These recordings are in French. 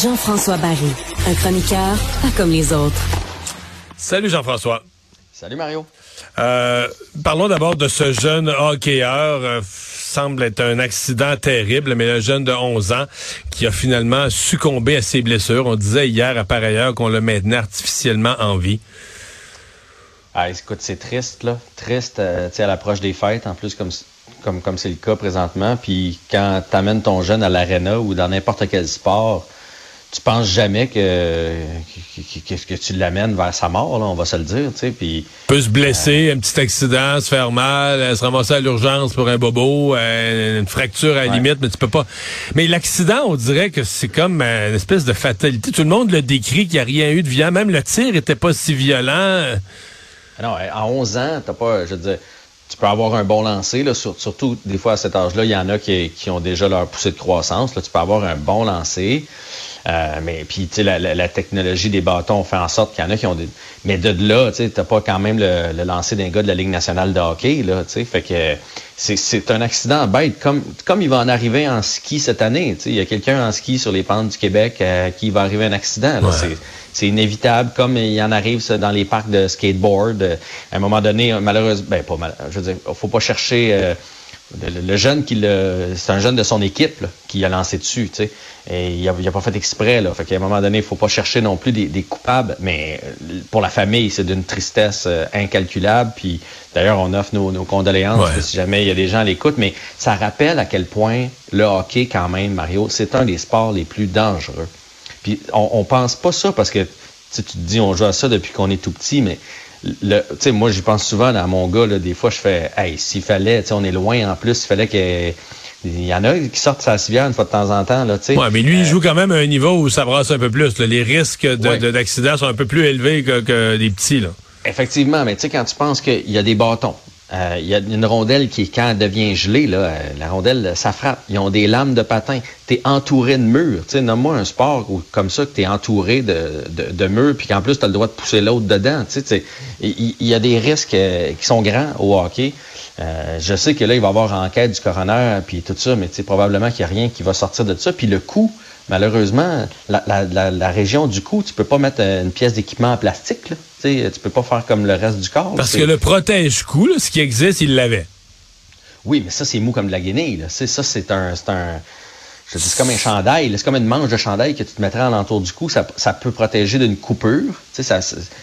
Jean-François Barry, un chroniqueur pas comme les autres. Salut Jean-François. Salut Mario. Euh, parlons d'abord de ce jeune hockeyeur. Euh, semble être un accident terrible, mais un jeune de 11 ans qui a finalement succombé à ses blessures. On disait hier à par ailleurs qu'on le maintenait artificiellement en vie. Ah, écoute, c'est triste, là. Triste, euh, tu sais, à l'approche des fêtes, en plus, comme comme comme c'est le cas présentement. Puis quand tu amènes ton jeune à l'aréna ou dans n'importe quel sport, tu penses jamais que, que, que, tu l'amènes vers sa mort, là, on va se le dire, tu sais, puis... Peut se blesser, un petit accident, se faire mal, se ramasser à l'urgence pour un bobo, euh, une fracture à la limite, mais tu peux pas... Mais l'accident, on dirait que c'est comme une espèce de fatalité. Tout le monde le décrit qu'il n'y a rien eu de violent. Même le tir était pas si violent. Non, à 11 ans, t'as pas... Je veux dire, tu peux avoir un bon lancer, surtout des fois à cet âge-là, il y en a qui, qui, ont déjà leur poussée de croissance. Là, tu peux avoir un bon lancer. Euh, mais puis, tu sais, la, la, technologie des bâtons fait en sorte qu'il y en a qui ont des... Mais de là, tu sais, t'as pas quand même le, le lancer d'un gars de la Ligue nationale de hockey, là, tu sais. Fait que c'est un accident bête, comme, comme il va en arriver en ski cette année. Tu sais, il y a quelqu'un en ski sur les pentes du Québec euh, qui va arriver un accident. C'est inévitable, comme il y en arrive dans les parcs de skateboard. à un moment donné, malheureusement, ben pas mal, je veux dire, faut pas chercher... Euh, le, jeune qui le, c'est un jeune de son équipe qui a lancé dessus, tu sais. Et il a, a pas fait exprès, là. Fait qu'à un moment donné, il faut pas chercher non plus des, coupables. Mais euh, pour la famille, c'est d'une tristesse euh, incalculable. Puis d'ailleurs, on offre nos, condoléances si jamais il y a des gens à l'écoute. Mais ça rappelle à quel point le hockey, quand même, Mario, c'est un des sports les plus dangereux. Puis on, on pense pas ça parce que tu te dis on joue à ça depuis qu'on est tout petit, mais le, moi, j'y pense souvent à mon gars. Là, des fois, je fais, hey, s'il fallait, on est loin en plus, il fallait qu'il il y en a qui sortent sa civière une fois de temps en temps. Là, ouais, mais lui, il euh, joue quand même à un niveau où ça brasse un peu plus. Les risques d'accident sont un peu plus élevés que, que des petits. Là. Effectivement, mais tu sais, quand tu penses qu'il y a des bâtons, euh, il y a une rondelle qui, quand elle devient gelée, là, euh, la rondelle, ça frappe. Ils ont des lames de patin. Tu es entouré de murs. Tu sais, nomme-moi un sport où, comme ça que tu entouré de, de, murs, puis qu'en plus, tu as le droit de pousser l'autre dedans. Il y, a des risques euh, qui sont grands au hockey. je sais que là, il va y avoir enquête du coroner, puis tout ça, mais tu probablement qu'il n'y a rien qui va sortir de ça. Puis le coût, malheureusement, la, la, la, région du cou, tu peux pas mettre une pièce d'équipement en plastique. Là. Tu peux pas faire comme le reste du corps. Parce que le protège-cou, ce qui existe, il l'avait. Oui, mais ça, c'est mou comme de la guenille. Là. Ça, c'est un, un, c'est comme un chandail. C'est comme une manche de chandail que tu te mettrais alentour du cou. Ça, peut protéger d'une coupure. Ça,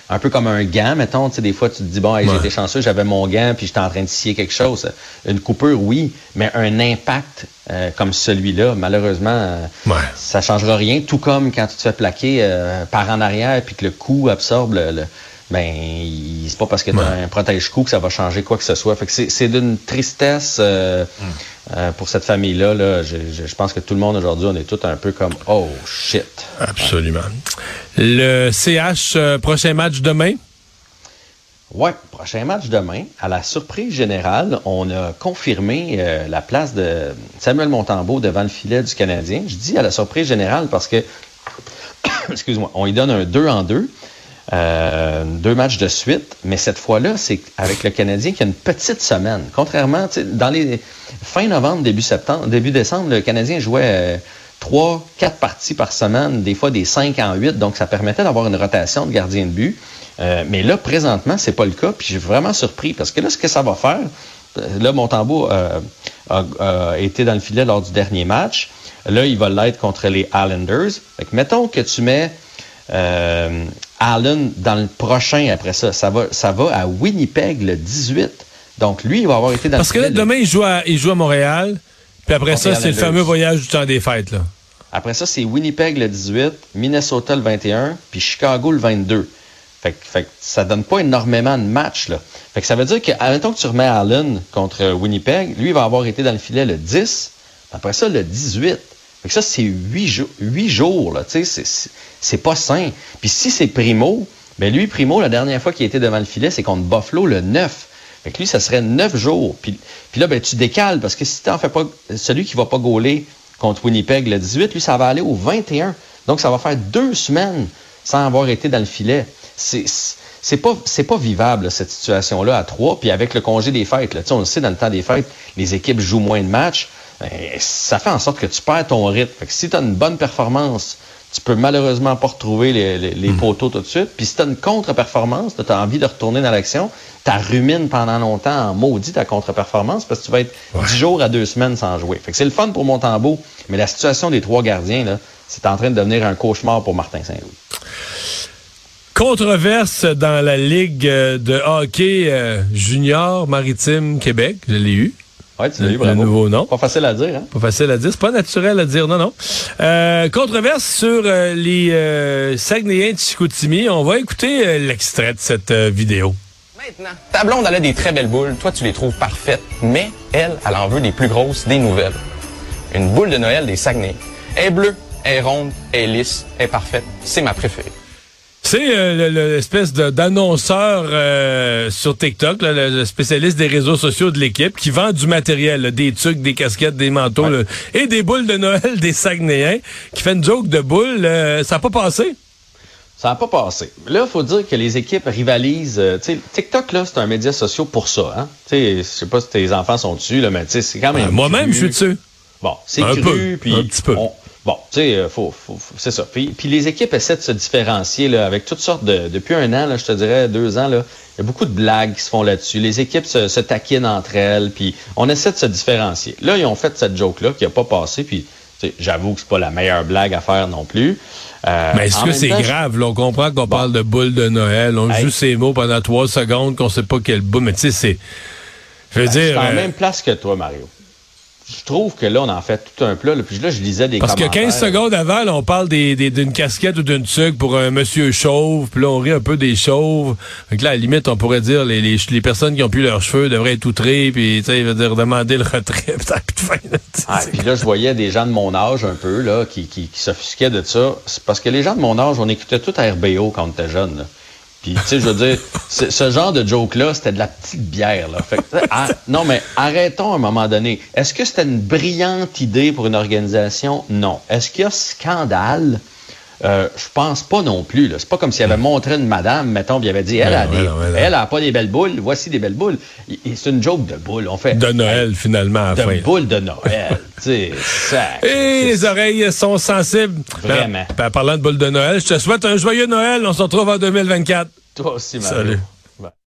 un peu comme un gant, mettons. Des fois, tu te dis, bon, hey, j'étais chanceux, j'avais mon gant, puis j'étais en train de scier quelque chose. Une coupure, oui, mais un impact euh, comme celui-là, malheureusement, euh, ouais. ça changera rien. Tout comme quand tu te fais plaquer euh, par en arrière, puis que le cou absorbe le ben c'est pas parce que tu as un protège-cou que ça va changer quoi que ce soit. Fait que c'est d'une tristesse euh, mm. euh, pour cette famille-là. Là. Je, je, pense que tout le monde aujourd'hui, on est tous un peu comme Oh shit. Absolument. Le CH, euh, prochain match demain? Oui, prochain match demain. À la surprise générale, on a confirmé la place de Samuel Montembeau devant le filet du Canadien. Je dis à la surprise générale parce que, excuse-moi, on lui donne un 2 en 2. Euh, deux matchs de suite, mais cette fois-là, c'est avec le Canadien qui a une petite semaine. Contrairement, dans les fin novembre, début septembre, début décembre, le Canadien jouait euh, trois, quatre parties par semaine, des fois des cinq en huit, donc ça permettait d'avoir une rotation de gardien de but. Euh, mais là, présentement, c'est pas le cas, puis j'ai vraiment surpris parce que là, ce que ça va faire, là, Montembeau a, a, été dans le filet lors du dernier match. Là, il va l'être contre les Islanders. Fait que mettons que tu mets euh, Allen dans le prochain après ça. Ça va, ça va à Winnipeg le 18. Donc, lui, il va avoir été dans Parce que là, demain, il joue, à, il joue à Montréal. Puis après ça, c'est le fameux voyage du temps des fêtes. Là. Après ça, c'est Winnipeg le 18, Minnesota le 21, puis Chicago le 22. Fait, fait que ça donne pas énormément de matchs. Là. Fait que ça veut dire que, admettons que tu remets Allen contre Winnipeg, lui, il va avoir été dans le filet le 10, après ça, le 18. Fait ça, c'est huit, jours, là, tu sais, c'est pas sain. Puis si c'est Primo, ben lui, Primo, la dernière fois qu'il était devant le filet, c'est contre Buffalo le 9. Fait lui, ça serait neuf jours. Puis, là, ben, tu décales, parce que si tu fais pas, celui qui va pas gauler contre Winnipeg le 18, lui, ça va aller au 21. Donc, ça va faire deux semaines sans avoir été dans le filet. C'est, c'est pas vivable cette situation-là à trois. Puis avec le congé des fêtes, là, on le sait dans le temps des fêtes, les équipes jouent moins de matchs. Ben, ça fait en sorte que tu perds ton rythme. Fait que si tu as une bonne performance, tu peux malheureusement pas retrouver les, les, hmm. poteaux tout de suite. Puis si tu as une contre-performance, tu as envie de retourner dans l'action, tu rumines pendant longtemps en maudit ta contre-performance parce que tu vas être dix jours à deux semaines sans jouer. Fait que c'est le fun pour Montembeau, mais la situation des trois gardiens, là, c'est en train de devenir un cauchemar pour Martin Saint-Louis. Controverse dans la Ligue de hockey euh, junior maritime Québec. Je l'ai eu. Oui, tu l'as eu, bravo. Le nouveau nom. Pas facile à dire, hein? Pas facile à dire. C'est pas naturel à dire, non, non. Euh, controverse sur euh, les euh, Saguenayens de Chicoutimi. On va écouter euh, l'extrait de cette vidéo. Maintenant, ta blonde, elle a des très belles boules. Toi, tu les trouves parfaites. Mais elle, elle en veut des plus grosses, des nouvelles. Une boule de Noël des Saguenay. Elle est bleue, elle est ronde, elle est lisse, elle est parfaite. C'est ma préférée. C'est euh, l'espèce d'annonceur euh, sur TikTok, le spécialiste des réseaux sociaux de l'équipe, qui vend du matériel, des trucs, des casquettes, des manteaux et des boules de Noël des Saguenayens, qui fait une joke de boules. Euh, ça n'a pas passé? Ça n'a pas passé. Là, il faut dire que les équipes rivalisent. TikTok, là, c'est un média social pour ça. Hein? Je sais pas si tes enfants sont dessus, là, mais c'est quand même. Moi-même, je suis dessus. Bon, c'est cru, puis un petit peu. Bon, tu sais, euh, faut, faut, c'est ça. Puis, puis, les équipes essaient de se différencier là, avec toutes sortes de. Depuis un an, là, je te dirais deux ans, là, il y a beaucoup de blagues qui se font là-dessus. Les équipes se, se taquinent entre elles, puis on essaie de se différencier. Là, ils ont fait cette joke-là qui n'a pas passé, puis j'avoue que c'est pas la meilleure blague à faire non plus. Euh, mais est-ce que c'est grave? Là, on comprend qu'on parle de boule de Noël, on joue ces mots pendant trois secondes, qu'on sait pas quelle boule, mais tu sais, c'est. Je veux ben, dire. Je suis en euh, même place que toi, Mario je trouve que là, on en fait tout un plat. Puis là, je lisais des Parce que 15 secondes avant, on parle d'une casquette ou d'une tuque pour un monsieur chauve. Puis là, on rit un peu des chauves. Donc là, à la limite, on pourrait dire les, les, les personnes qui ont plus leurs cheveux devraient être outrées. Puis, tu sais, dire demander le retrait. ah, puis là, je voyais des gens de mon âge un peu, là, qui, qui, qui s'offusquaient de ça. parce que les gens de mon âge, on écoutait tout à RBO quand on était jeune. Puis, tu sais, je veux dire, ce genre de joke-là, c'était de la petite bière. Là. Fait ah, non, mais arrêtons à un moment donné. Est-ce que c'était une brillante idée pour une organisation? Non. Est-ce qu'il y a scandale? Euh, je pense pas non plus. C'est pas comme s'il avait montré une madame, mettons, puis il avait dit elle, a, elle a pas des belles boules, voici des belles boules. C'est une joke de boules. On fait de Noël finalement. À de fin. boules de Noël. Et les oreilles sont sensibles. Vraiment. Ben, parlant de boules de Noël, je te souhaite un joyeux Noël. On se retrouve en 2024. Toi aussi, Salut.